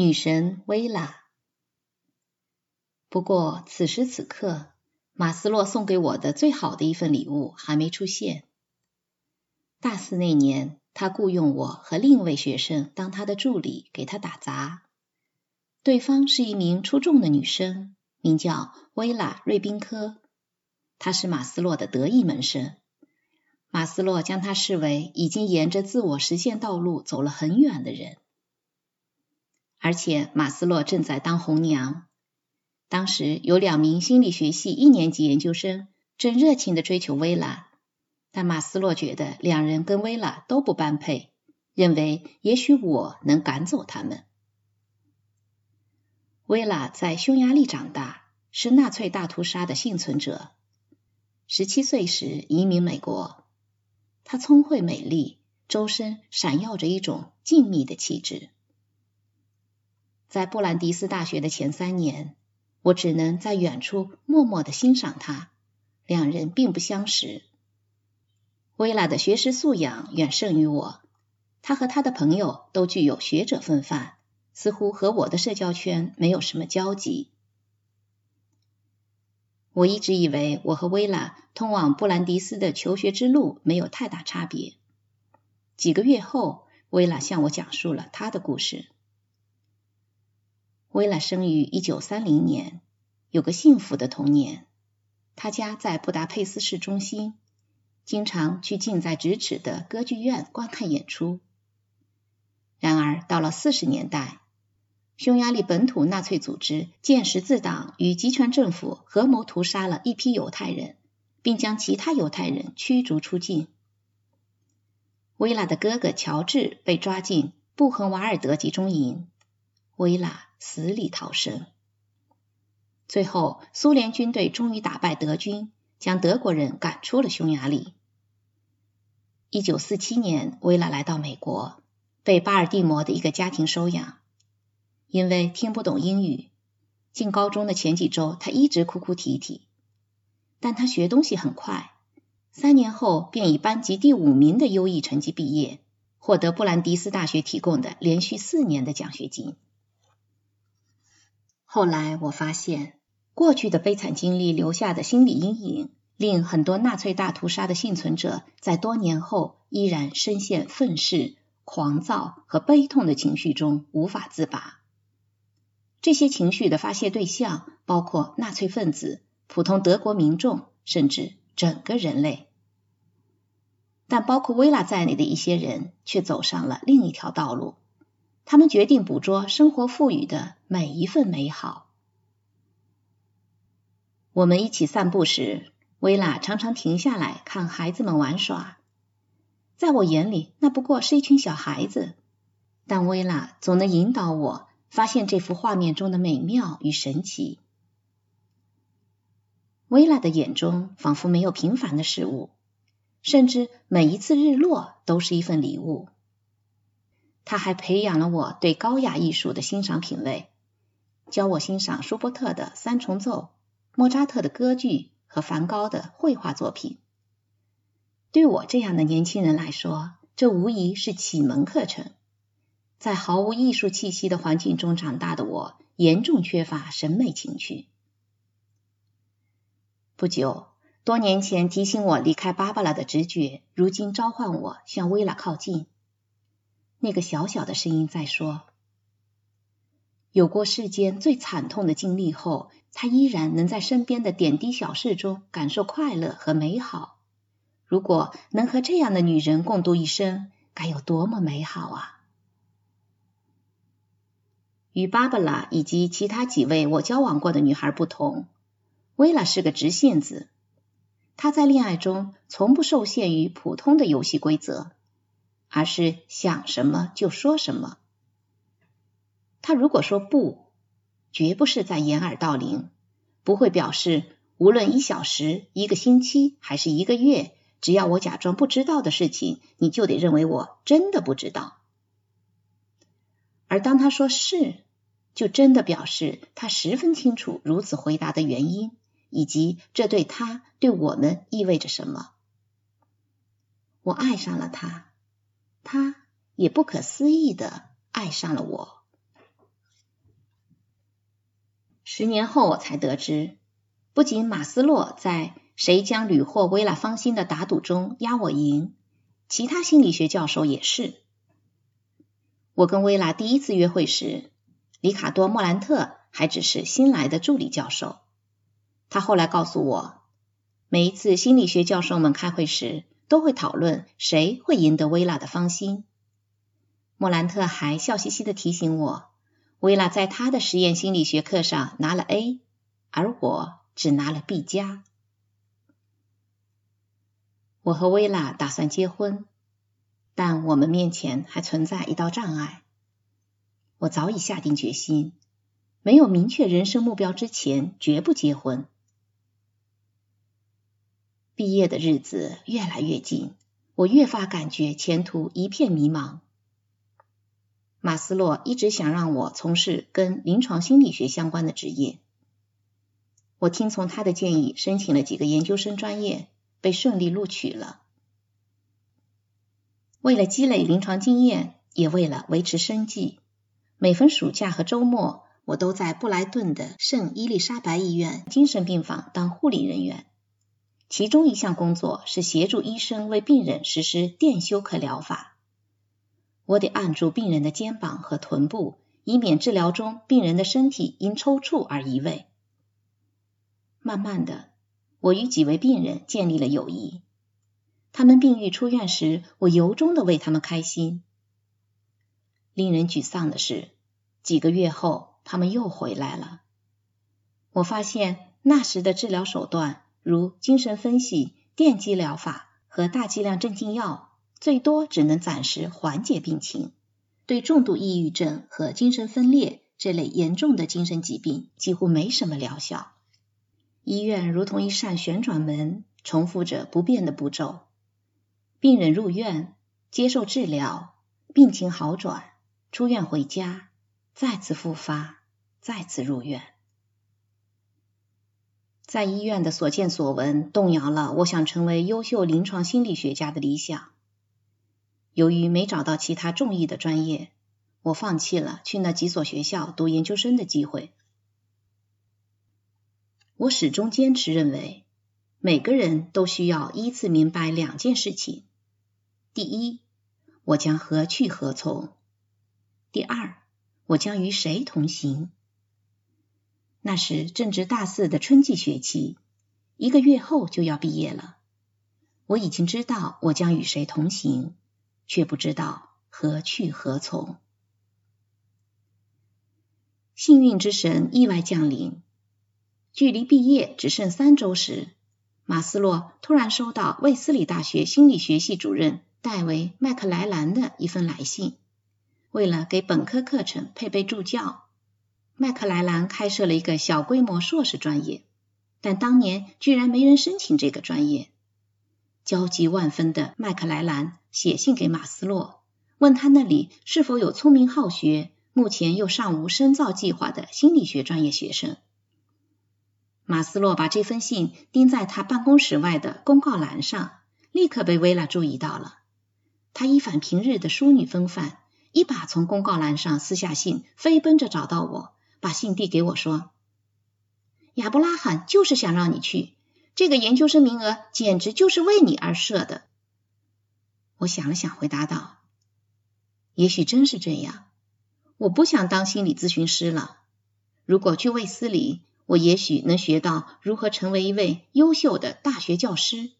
女神薇拉。不过此时此刻，马斯洛送给我的最好的一份礼物还没出现。大四那年，他雇佣我和另一位学生当他的助理，给他打杂。对方是一名出众的女生，名叫薇拉·瑞宾科，她是马斯洛的得意门生。马斯洛将她视为已经沿着自我实现道路走了很远的人，而且马斯洛正在当红娘。当时有两名心理学系一年级研究生正热情的追求薇拉，但马斯洛觉得两人跟薇拉都不般配，认为也许我能赶走他们。薇拉在匈牙利长大，是纳粹大屠杀的幸存者，十七岁时移民美国。她聪慧美丽，周身闪耀着一种静谧的气质。在布兰迪斯大学的前三年，我只能在远处默默的欣赏他，两人并不相识。薇拉的学识素养远胜于我，她和她的朋友都具有学者风范，似乎和我的社交圈没有什么交集。我一直以为我和薇拉通往布兰迪斯的求学之路没有太大差别。几个月后，薇拉向我讲述了她的故事。薇拉生于一九三零年，有个幸福的童年。她家在布达佩斯市中心，经常去近在咫尺的歌剧院观看演出。然而，到了四十年代，匈牙利本土纳粹组织剑十字党与集权政府合谋屠杀了一批犹太人，并将其他犹太人驱逐出境。薇拉的哥哥乔治被抓进布痕瓦尔德集中营，薇拉死里逃生。最后，苏联军队终于打败德军，将德国人赶出了匈牙利。一九四七年，薇拉来到美国，被巴尔的摩的一个家庭收养。因为听不懂英语，进高中的前几周，他一直哭哭啼啼。但他学东西很快，三年后便以班级第五名的优异成绩毕业，获得布兰迪斯大学提供的连续四年的奖学金。后来我发现，过去的悲惨经历留下的心理阴影，令很多纳粹大屠杀的幸存者在多年后依然深陷愤世、狂躁和悲痛的情绪中无法自拔。这些情绪的发泄对象包括纳粹分子、普通德国民众，甚至整个人类。但包括薇拉在内的一些人却走上了另一条道路。他们决定捕捉生活赋予的每一份美好。我们一起散步时，薇拉常常停下来看孩子们玩耍。在我眼里，那不过是一群小孩子，但薇拉总能引导我。发现这幅画面中的美妙与神奇。薇拉的眼中仿佛没有平凡的事物，甚至每一次日落都是一份礼物。他还培养了我对高雅艺术的欣赏品味，教我欣赏舒伯特的三重奏、莫扎特的歌剧和梵高的绘画作品。对我这样的年轻人来说，这无疑是启蒙课程。在毫无艺术气息的环境中长大的我，严重缺乏审美情趣。不久，多年前提醒我离开芭芭拉的直觉，如今召唤我向薇拉靠近。那个小小的声音在说：“有过世间最惨痛的经历后，才依然能在身边的点滴小事中感受快乐和美好。如果能和这样的女人共度一生，该有多么美好啊！”与芭芭拉以及其他几位我交往过的女孩不同，薇拉是个直性子。她在恋爱中从不受限于普通的游戏规则，而是想什么就说什么。他如果说不，绝不是在掩耳盗铃，不会表示无论一小时、一个星期还是一个月，只要我假装不知道的事情，你就得认为我真的不知道。而当他说是，就真的表示他十分清楚如此回答的原因，以及这对他对我们意味着什么。我爱上了他，他也不可思议的爱上了我。十年后我才得知，不仅马斯洛在谁将屡获薇拉芳心的打赌中压我赢，其他心理学教授也是。我跟薇拉第一次约会时，里卡多·莫兰特还只是新来的助理教授。他后来告诉我，每一次心理学教授们开会时，都会讨论谁会赢得薇拉的芳心。莫兰特还笑嘻嘻的提醒我，薇拉在他的实验心理学课上拿了 A，而我只拿了 B 加。我和薇拉打算结婚。但我们面前还存在一道障碍。我早已下定决心，没有明确人生目标之前，绝不结婚。毕业的日子越来越近，我越发感觉前途一片迷茫。马斯洛一直想让我从事跟临床心理学相关的职业，我听从他的建议，申请了几个研究生专业，被顺利录取了。为了积累临床经验，也为了维持生计，每逢暑假和周末，我都在布莱顿的圣伊丽莎白医院精神病房当护理人员。其中一项工作是协助医生为病人实施电休克疗法。我得按住病人的肩膀和臀部，以免治疗中病人的身体因抽搐而移位。慢慢的，我与几位病人建立了友谊。他们病愈出院时，我由衷的为他们开心。令人沮丧的是，几个月后，他们又回来了。我发现那时的治疗手段，如精神分析、电击疗法和大剂量镇静药，最多只能暂时缓解病情，对重度抑郁症和精神分裂这类严重的精神疾病几乎没什么疗效。医院如同一扇旋转门，重复着不变的步骤。病人入院接受治疗，病情好转，出院回家，再次复发，再次入院。在医院的所见所闻动摇了我想成为优秀临床心理学家的理想。由于没找到其他中意的专业，我放弃了去那几所学校读研究生的机会。我始终坚持认为，每个人都需要依次明白两件事情。第一，我将何去何从？第二，我将与谁同行？那时正值大四的春季学期，一个月后就要毕业了。我已经知道我将与谁同行，却不知道何去何从。幸运之神意外降临，距离毕业只剩三周时，马斯洛突然收到卫斯理大学心理学系主任。戴维·麦克莱兰的一份来信。为了给本科课程配备助教，麦克莱兰开设了一个小规模硕士专业，但当年居然没人申请这个专业。焦急万分的麦克莱兰写信给马斯洛，问他那里是否有聪明好学、目前又尚无深造计划的心理学专业学生。马斯洛把这封信钉在他办公室外的公告栏上，立刻被薇拉注意到了。他一反平日的淑女风范，一把从公告栏上撕下信，飞奔着找到我，把信递给我说：“亚伯拉罕就是想让你去，这个研究生名额简直就是为你而设的。”我想了想，回答道：“也许真是这样。我不想当心理咨询师了。如果去卫斯理，我也许能学到如何成为一位优秀的大学教师。”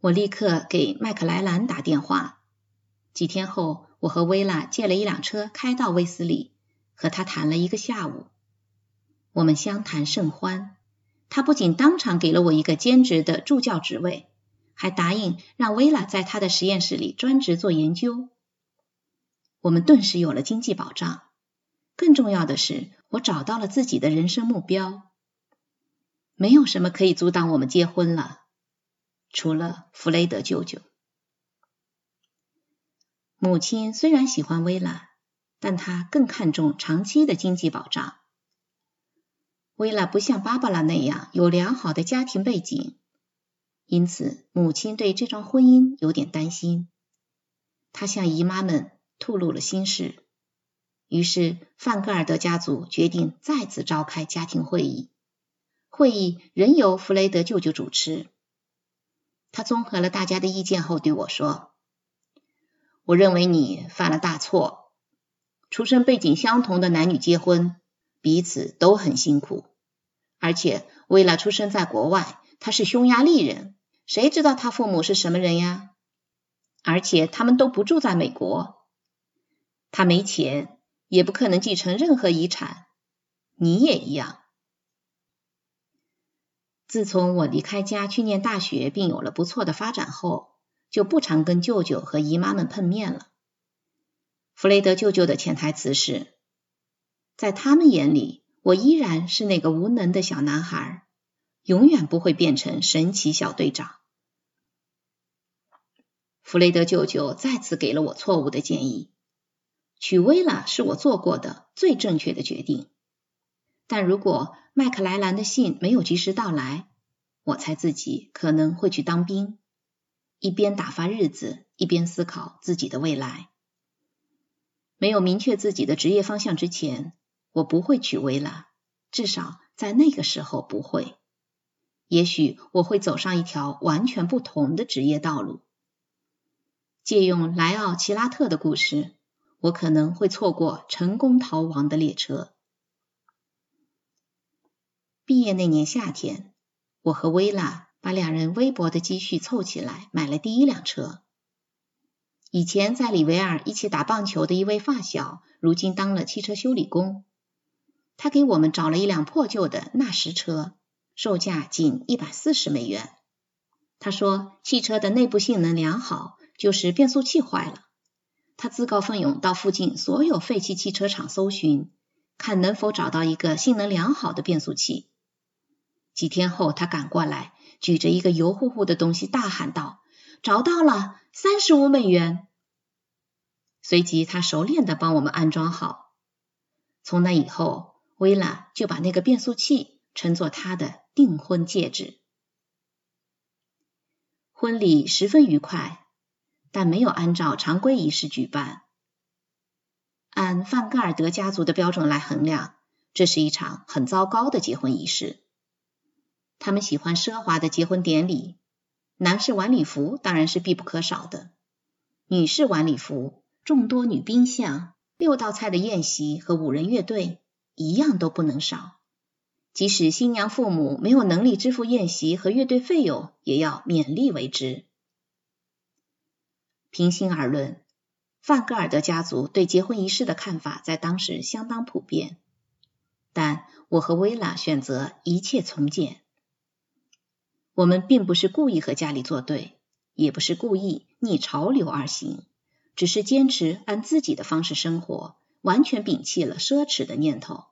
我立刻给麦克莱兰打电话。几天后，我和薇拉借了一辆车，开到威斯里，和他谈了一个下午。我们相谈甚欢。他不仅当场给了我一个兼职的助教职位，还答应让薇拉在他的实验室里专职做研究。我们顿时有了经济保障。更重要的是，我找到了自己的人生目标。没有什么可以阻挡我们结婚了。除了弗雷德舅舅，母亲虽然喜欢薇拉，但她更看重长期的经济保障。薇拉不像芭芭拉那样有良好的家庭背景，因此母亲对这桩婚姻有点担心。她向姨妈们吐露了心事，于是范格尔德家族决定再次召开家庭会议，会议仍由弗雷德舅舅主持。他综合了大家的意见后对我说：“我认为你犯了大错。出身背景相同的男女结婚，彼此都很辛苦。而且为了出生在国外，他是匈牙利人，谁知道他父母是什么人呀？而且他们都不住在美国。他没钱，也不可能继承任何遗产。你也一样。”自从我离开家去念大学，并有了不错的发展后，就不常跟舅舅和姨妈们碰面了。弗雷德舅舅的潜台词是，在他们眼里，我依然是那个无能的小男孩，永远不会变成神奇小队长。弗雷德舅舅再次给了我错误的建议，娶薇拉是我做过的最正确的决定。但如果麦克莱兰的信没有及时到来，我猜自己可能会去当兵，一边打发日子，一边思考自己的未来。没有明确自己的职业方向之前，我不会娶薇拉，至少在那个时候不会。也许我会走上一条完全不同的职业道路。借用莱奥齐拉特的故事，我可能会错过成功逃亡的列车。毕业那年夏天，我和薇拉把两人微薄的积蓄凑起来，买了第一辆车。以前在里维尔一起打棒球的一位发小，如今当了汽车修理工。他给我们找了一辆破旧的纳什车，售价仅一百四十美元。他说汽车的内部性能良好，就是变速器坏了。他自告奋勇到附近所有废弃汽车厂搜寻，看能否找到一个性能良好的变速器。几天后，他赶过来，举着一个油乎乎的东西，大喊道：“找到了，三十五美元！”随即，他熟练的帮我们安装好。从那以后，薇拉就把那个变速器称作他的订婚戒指。婚礼十分愉快，但没有按照常规仪式举办。按范格尔德家族的标准来衡量，这是一场很糟糕的结婚仪式。他们喜欢奢华的结婚典礼，男士晚礼服当然是必不可少的。女士晚礼服、众多女宾相、六道菜的宴席和五人乐队，一样都不能少。即使新娘父母没有能力支付宴席和乐队费用，也要勉力为之。平心而论，范格尔德家族对结婚仪式的看法在当时相当普遍，但我和薇拉选择一切从简。我们并不是故意和家里作对，也不是故意逆潮流而行，只是坚持按自己的方式生活，完全摒弃了奢侈的念头。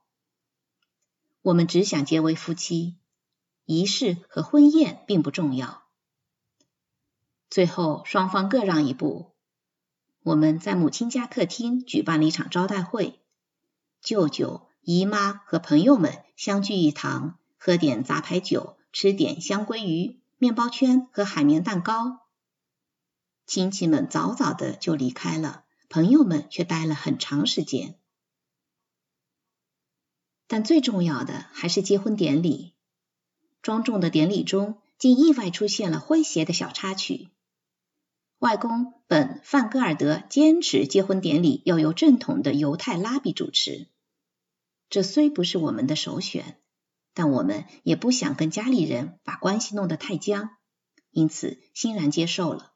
我们只想结为夫妻，仪式和婚宴并不重要。最后，双方各让一步，我们在母亲家客厅举办了一场招待会，舅舅、姨妈和朋友们相聚一堂，喝点杂牌酒。吃点香鲑鱼、面包圈和海绵蛋糕，亲戚们早早的就离开了，朋友们却待了很长时间。但最重要的还是结婚典礼。庄重的典礼中，竟意外出现了诙谐的小插曲。外公本范戈尔德坚持结婚典礼要由正统的犹太拉比主持，这虽不是我们的首选。但我们也不想跟家里人把关系弄得太僵，因此欣然接受了。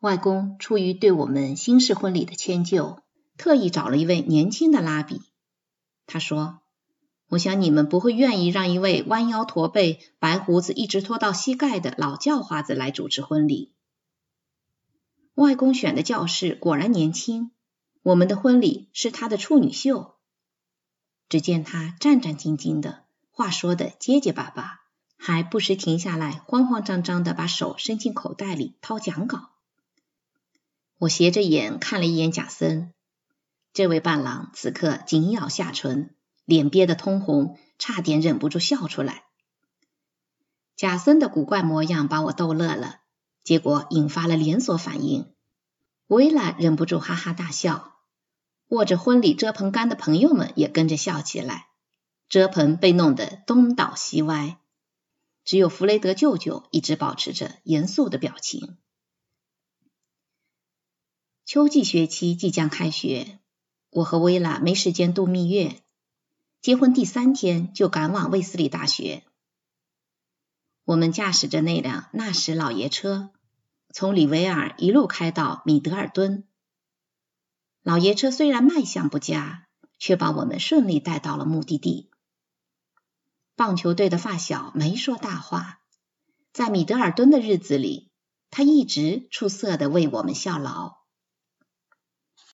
外公出于对我们新式婚礼的迁就，特意找了一位年轻的拉比。他说：“我想你们不会愿意让一位弯腰驼背、白胡子一直拖到膝盖的老叫花子来主持婚礼。”外公选的教室果然年轻，我们的婚礼是他的处女秀。只见他战战兢兢的，话说的结结巴巴，还不时停下来，慌慌张张的把手伸进口袋里掏讲稿。我斜着眼看了一眼贾森，这位伴郎此刻紧咬下唇，脸憋得通红，差点忍不住笑出来。贾森的古怪模样把我逗乐了，结果引发了连锁反应。薇拉忍不住哈哈大笑。握着婚礼遮棚杆的朋友们也跟着笑起来，遮棚被弄得东倒西歪。只有弗雷德舅舅一直保持着严肃的表情。秋季学期即将开学，我和薇拉没时间度蜜月，结婚第三天就赶往卫斯理大学。我们驾驶着那辆纳什老爷车，从里维尔一路开到米德尔顿。老爷车虽然卖相不佳，却把我们顺利带到了目的地。棒球队的发小没说大话，在米德尔顿的日子里，他一直出色的为我们效劳。